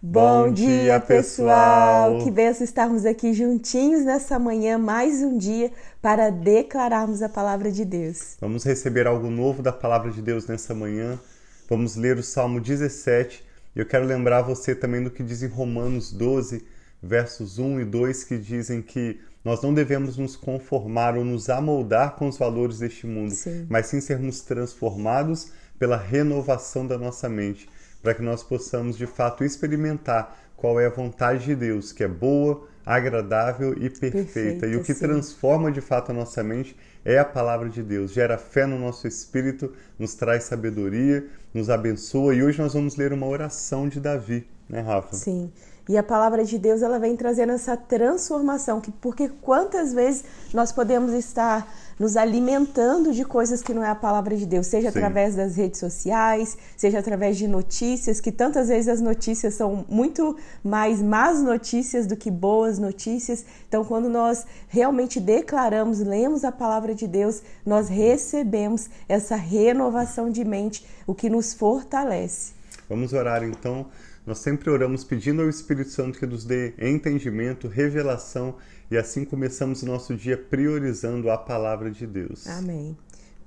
Bom dia, pessoal! Que benção estarmos aqui juntinhos nessa manhã, mais um dia, para declararmos a palavra de Deus. Vamos receber algo novo da palavra de Deus nessa manhã. Vamos ler o Salmo 17 e eu quero lembrar você também do que diz em Romanos 12, versos 1 e 2, que dizem que nós não devemos nos conformar ou nos amoldar com os valores deste mundo, sim. mas sim sermos transformados pela renovação da nossa mente para que nós possamos de fato experimentar qual é a vontade de Deus, que é boa, agradável e perfeita. perfeita e o que sim. transforma de fato a nossa mente é a palavra de Deus. Gera fé no nosso espírito, nos traz sabedoria, nos abençoa. E hoje nós vamos ler uma oração de Davi, né, Rafa? Sim. E a palavra de Deus ela vem trazendo essa transformação, que porque quantas vezes nós podemos estar nos alimentando de coisas que não é a palavra de Deus, seja Sim. através das redes sociais, seja através de notícias, que tantas vezes as notícias são muito mais más notícias do que boas notícias. Então, quando nós realmente declaramos, lemos a palavra de Deus, nós recebemos essa renovação de mente, o que nos fortalece. Vamos orar então. Nós sempre oramos pedindo ao Espírito Santo que nos dê entendimento, revelação e assim começamos o nosso dia priorizando a palavra de Deus. Amém.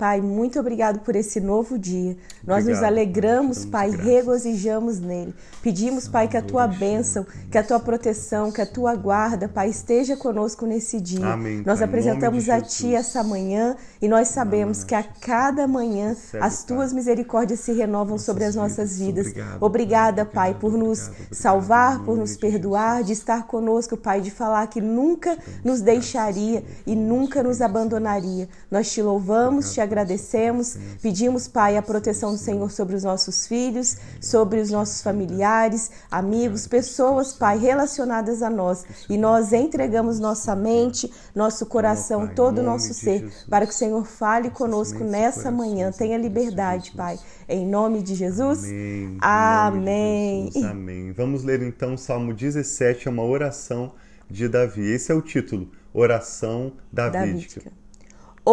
Pai, muito obrigado por esse novo dia. Nós nos alegramos, Pai, graças. regozijamos nele. Pedimos, Pai, que a tua bênção, que a tua proteção, que a tua guarda, Pai, esteja conosco nesse dia. Amém, nós apresentamos a Ti essa manhã e nós sabemos que a cada manhã as tuas misericórdias se renovam sobre as nossas vidas. Obrigada, Pai, por nos salvar, por nos perdoar, de estar conosco, Pai, de falar que nunca nos deixaria e nunca nos abandonaria. Nós te louvamos, te agradecemos agradecemos, pedimos, Pai, a proteção do Senhor sobre os nossos filhos, sobre os nossos familiares, amigos, pessoas, Pai, relacionadas a nós. E nós entregamos nossa mente, nosso coração, todo o nosso ser, para que o Senhor fale conosco nessa manhã. Tenha liberdade, Pai. Em nome de Jesus. Amém. Amém. Jesus. Amém. Vamos ler então o Salmo 17, é uma oração de Davi. Esse é o título, Oração Davídica. Davídica.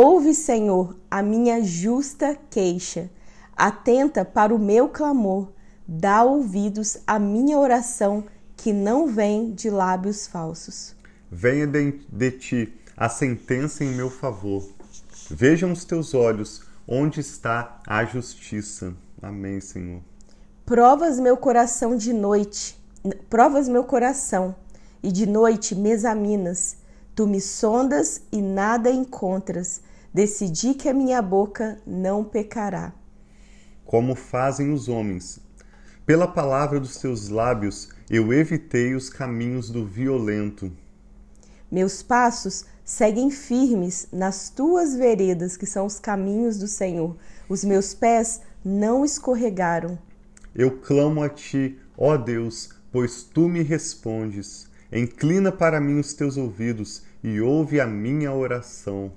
Ouve, Senhor, a minha justa queixa. Atenta para o meu clamor. Dá ouvidos à minha oração, que não vem de lábios falsos. Venha de, de ti a sentença em meu favor. Vejam os teus olhos onde está a justiça. Amém, Senhor. Provas meu coração de noite, provas meu coração, e de noite me examinas Tu me sondas e nada encontras. Decidi que a minha boca não pecará. Como fazem os homens. Pela palavra dos teus lábios eu evitei os caminhos do violento. Meus passos seguem firmes nas tuas veredas, que são os caminhos do Senhor. Os meus pés não escorregaram. Eu clamo a ti, ó Deus, pois tu me respondes. Inclina para mim os teus ouvidos e ouve a minha oração.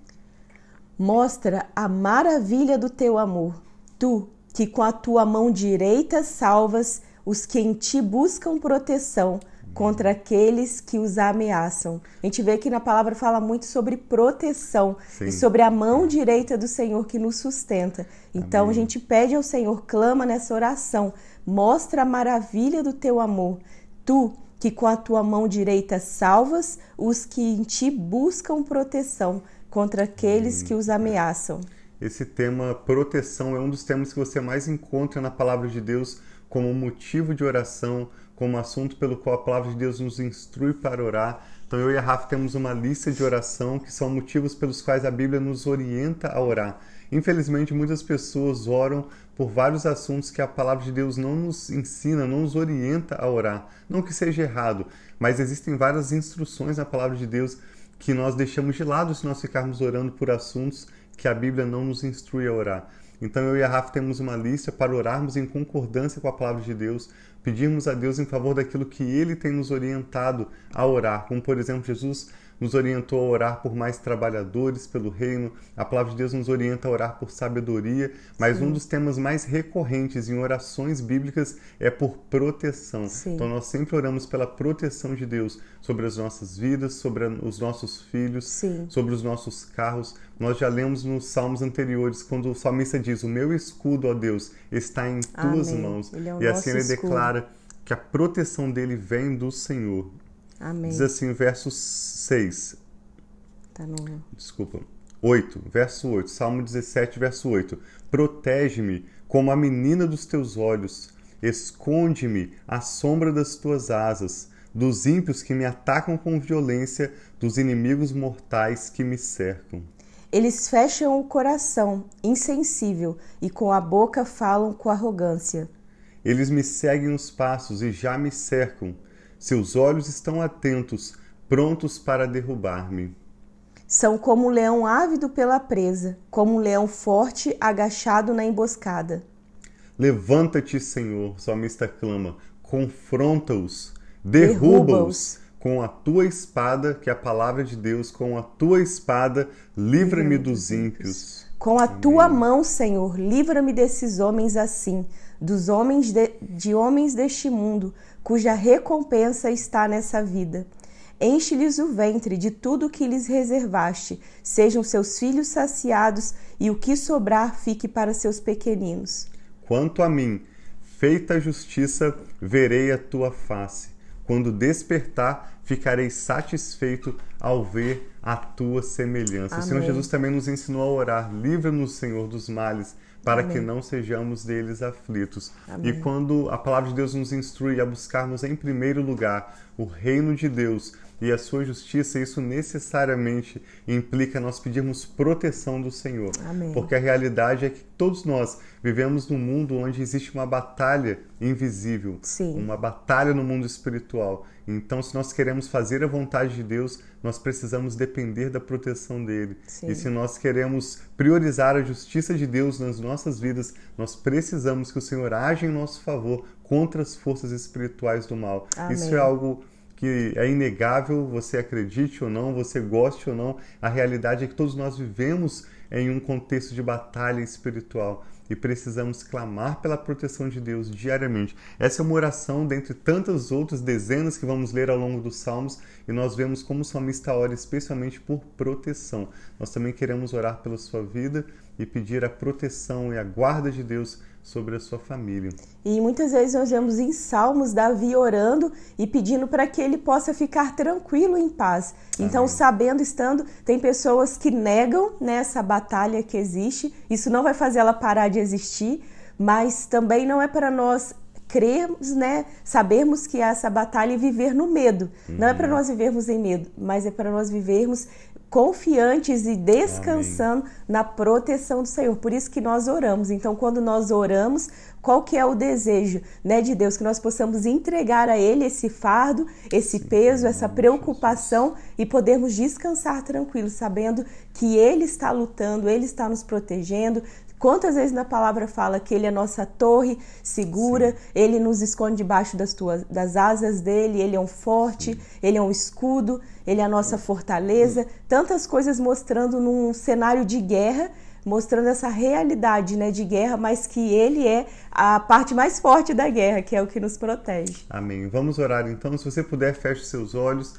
Mostra a maravilha do teu amor, tu que com a tua mão direita salvas os que em ti buscam proteção contra aqueles que os ameaçam. A gente vê que na palavra fala muito sobre proteção Sim. e sobre a mão direita do Senhor que nos sustenta. Então Amém. a gente pede ao Senhor, clama nessa oração, mostra a maravilha do teu amor. Tu que com a tua mão direita salvas os que em ti buscam proteção contra aqueles que os ameaçam. Esse tema proteção é um dos temas que você mais encontra na palavra de Deus como motivo de oração, como assunto pelo qual a palavra de Deus nos instrui para orar. Então eu e a Rafa temos uma lista de oração que são motivos pelos quais a Bíblia nos orienta a orar. Infelizmente, muitas pessoas oram por vários assuntos que a palavra de Deus não nos ensina, não nos orienta a orar. Não que seja errado, mas existem várias instruções na palavra de Deus que nós deixamos de lado se nós ficarmos orando por assuntos que a Bíblia não nos instrui a orar. Então eu e a Rafa temos uma lista para orarmos em concordância com a palavra de Deus, pedirmos a Deus em favor daquilo que Ele tem nos orientado a orar, como por exemplo Jesus nos orientou a orar por mais trabalhadores pelo reino. A palavra de Deus nos orienta a orar por sabedoria, mas Sim. um dos temas mais recorrentes em orações bíblicas é por proteção. Sim. Então nós sempre oramos pela proteção de Deus sobre as nossas vidas, sobre os nossos filhos, Sim. sobre os nossos carros. Nós já lemos nos salmos anteriores quando o salmista diz: "O meu escudo, ó Deus, está em tuas Amém. mãos". É e assim ele escudo. declara que a proteção dele vem do Senhor. Amém. Diz assim verso 6. Tá no... Desculpa. 8, verso 8. Salmo 17, verso 8. Protege-me como a menina dos teus olhos. Esconde-me à sombra das tuas asas, dos ímpios que me atacam com violência, dos inimigos mortais que me cercam. Eles fecham o coração, insensível, e com a boca falam com arrogância. Eles me seguem os passos e já me cercam. Seus olhos estão atentos, prontos para derrubar-me. São como um leão ávido pela presa, como um leão forte agachado na emboscada. Levanta-te, Senhor, salmista clama, confronta-os, derruba-os com a tua espada, que é a palavra de Deus, com a tua espada, livra-me dos ímpios. Com a tua mão, Senhor, livra-me desses homens assim, dos homens de, de homens deste mundo, cuja recompensa está nessa vida. Enche-lhes o ventre de tudo o que lhes reservaste, sejam seus filhos saciados, e o que sobrar fique para seus pequeninos. Quanto a mim, feita a justiça, verei a tua face. Quando despertar, ficarei satisfeito ao ver a tua semelhança. Amém. O Senhor Jesus também nos ensinou a orar: livra-nos, Senhor, dos males, para Amém. que não sejamos deles aflitos. Amém. E quando a palavra de Deus nos instrui a buscarmos em primeiro lugar o reino de Deus e a sua justiça, isso necessariamente implica nós pedirmos proteção do Senhor. Amém. Porque a realidade é que todos nós vivemos num mundo onde existe uma batalha invisível, Sim. uma batalha no mundo espiritual. Então, se nós queremos fazer a vontade de Deus, nós precisamos depender da proteção dele. Sim. E se nós queremos priorizar a justiça de Deus nas nossas vidas, nós precisamos que o Senhor age em nosso favor contra as forças espirituais do mal. Amém. Isso é algo que é inegável, você acredite ou não, você goste ou não, a realidade é que todos nós vivemos em um contexto de batalha espiritual e precisamos clamar pela proteção de Deus diariamente. Essa é uma oração dentre tantas outras dezenas que vamos ler ao longo dos Salmos e nós vemos como o salmista ora especialmente por proteção. Nós também queremos orar pela sua vida e pedir a proteção e a guarda de Deus sobre a sua família. E muitas vezes nós vemos em Salmos Davi orando e pedindo para que ele possa ficar tranquilo em paz. Então, Amém. sabendo, estando, tem pessoas que negam nessa batalha que existe. Isso não vai fazer ela parar de existir, mas também não é para nós crermos, né, sabermos que há essa batalha e viver no medo. Não é para nós vivermos em medo, mas é para nós vivermos confiantes e descansando na proteção do Senhor. Por isso que nós oramos. Então, quando nós oramos, qual que é o desejo, né, de Deus que nós possamos entregar a ele esse fardo, esse peso, essa preocupação e podermos descansar tranquilos, sabendo que ele está lutando, ele está nos protegendo, Quantas vezes na palavra fala que ele é nossa torre segura, Sim. ele nos esconde debaixo das, tuas, das asas dele, ele é um forte, Sim. ele é um escudo, ele é a nossa fortaleza. Tantas coisas mostrando num cenário de guerra, mostrando essa realidade né, de guerra, mas que ele é a parte mais forte da guerra, que é o que nos protege. Amém. Vamos orar então. Se você puder, feche seus olhos.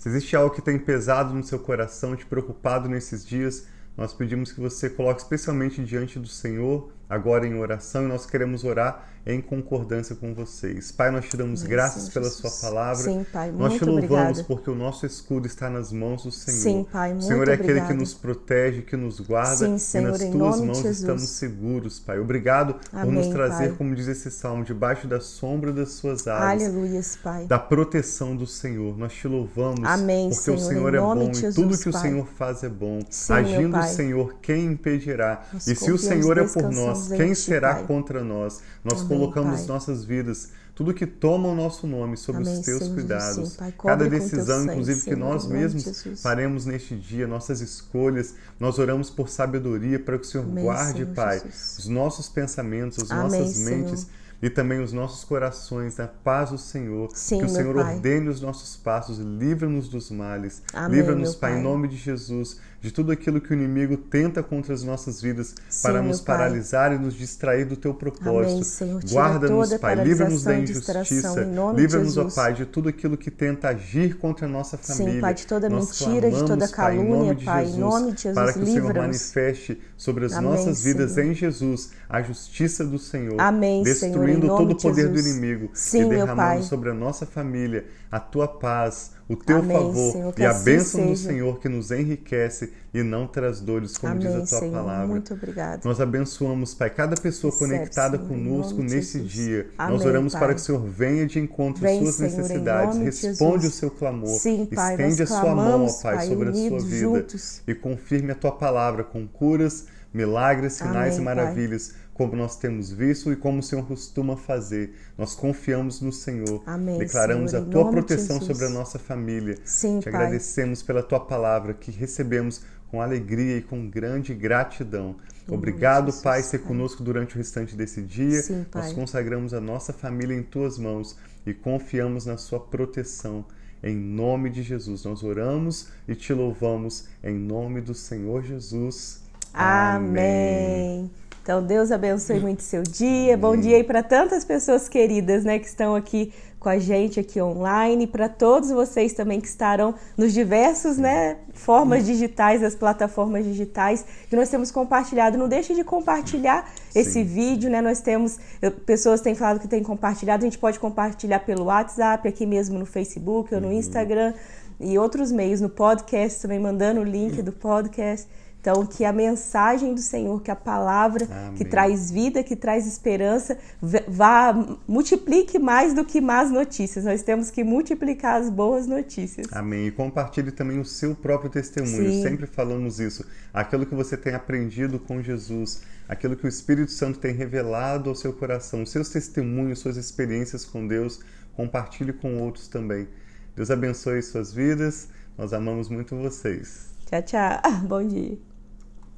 Se existe algo que tem pesado no seu coração, te preocupado nesses dias, nós pedimos que você coloque especialmente diante do Senhor, agora em oração, e nós queremos orar em concordância com vocês. Pai, nós te damos graças pela Sua palavra. Sim, Pai, muito Nós te louvamos obrigada. porque o nosso escudo está nas mãos do Senhor. Sim, Pai, muito o Senhor é aquele obrigada. que nos protege, que nos guarda, Sim, e Senhor, nas em tuas mãos Jesus. estamos seguros, Pai. Obrigado por nos Amém, trazer, Pai. como diz esse salmo, debaixo da sombra das Suas asas Aleluias, Pai. da proteção do Senhor. Nós te louvamos Amém, porque Senhor, o Senhor é bom e Jesus, tudo que o Pai. Senhor faz é bom. Sim, meu Agindo o. Senhor, quem impedirá? Nós e se o Senhor é por nós, quem será Pai. contra nós? Nós Amém, colocamos Pai. nossas vidas, tudo que toma o nosso nome sob Amém, os teus Senhor, cuidados. sim, Pai. Cada decisão, sangue, inclusive, que Senhor, nós mesmos Jesus. faremos neste dia, nossas escolhas, nós oramos por sabedoria para que o Senhor Amém, guarde, Senhor Pai, Jesus. os nossos pensamentos, as nossas mentes e também os nossos corações na paz do Senhor. Sim, que o Senhor Pai. ordene os nossos passos, livra-nos dos males. Livra-nos, meu Pai, em Pai. nome de Jesus, de tudo aquilo que o inimigo tenta contra as nossas vidas Sim, para nos Pai. paralisar e nos distrair do teu propósito. Senhor. Guarda-nos, Pai, livra-nos da injustiça. Livra-nos, ó. Pai, de tudo aquilo que tenta agir contra a nossa família. Sim, Pai, de toda Nós mentira, de toda Pai, calúnia, nome de Pai, em nome de Jesus, para que o Senhor manifeste sobre as Amém, nossas vidas Senhor. em Jesus a justiça do Senhor, Amém, destruindo destruindo todo o poder do inimigo Sim, e derramando sobre a nossa família a tua paz, o teu Amém, favor Senhor, e a assim bênção do Senhor que nos enriquece e não traz dores, como Amém, diz a tua Senhor, palavra. Muito obrigado. Nós abençoamos, Pai, cada pessoa Recebe, conectada Senhor, conosco nesse Jesus. dia. Amém, Nós oramos pai. para que o Senhor venha de encontro às suas Senhor, necessidades, responde o seu clamor, Sim, pai, estende a sua mão, ó Pai, pai sobre a sua vida juntos. e confirme a tua palavra com curas, milagres, sinais e maravilhas. Pai como nós temos visto e como o Senhor costuma fazer. Nós confiamos no Senhor. Amém, Declaramos Senhor, a tua proteção sobre a nossa família. Sim, Te Pai. agradecemos pela tua palavra que recebemos com alegria e com grande gratidão. Obrigado, Jesus, Pai, ser conosco durante o restante desse dia. Sim, Nós consagramos a nossa família em tuas mãos e confiamos na sua proteção. Em nome de Jesus, nós oramos e te louvamos em nome do Senhor Jesus. Amém. Amém. Então, Deus abençoe muito seu dia. Bom dia aí para tantas pessoas queridas, né, que estão aqui com a gente aqui online, para todos vocês também que estarão nos diversos, né, formas digitais, as plataformas digitais que nós temos compartilhado. Não deixe de compartilhar Sim. esse vídeo, né? Nós temos pessoas têm falado que têm compartilhado, a gente pode compartilhar pelo WhatsApp, aqui mesmo no Facebook ou no uhum. Instagram e outros meios, no podcast também mandando o link do podcast. Então, que a mensagem do Senhor, que a palavra Amém. que traz vida, que traz esperança, vá, multiplique mais do que más notícias. Nós temos que multiplicar as boas notícias. Amém. E compartilhe também o seu próprio testemunho. Sim. Sempre falamos isso. Aquilo que você tem aprendido com Jesus, aquilo que o Espírito Santo tem revelado ao seu coração, seus testemunhos, suas experiências com Deus, compartilhe com outros também. Deus abençoe suas vidas. Nós amamos muito vocês. Tchau, tchau. Bom dia.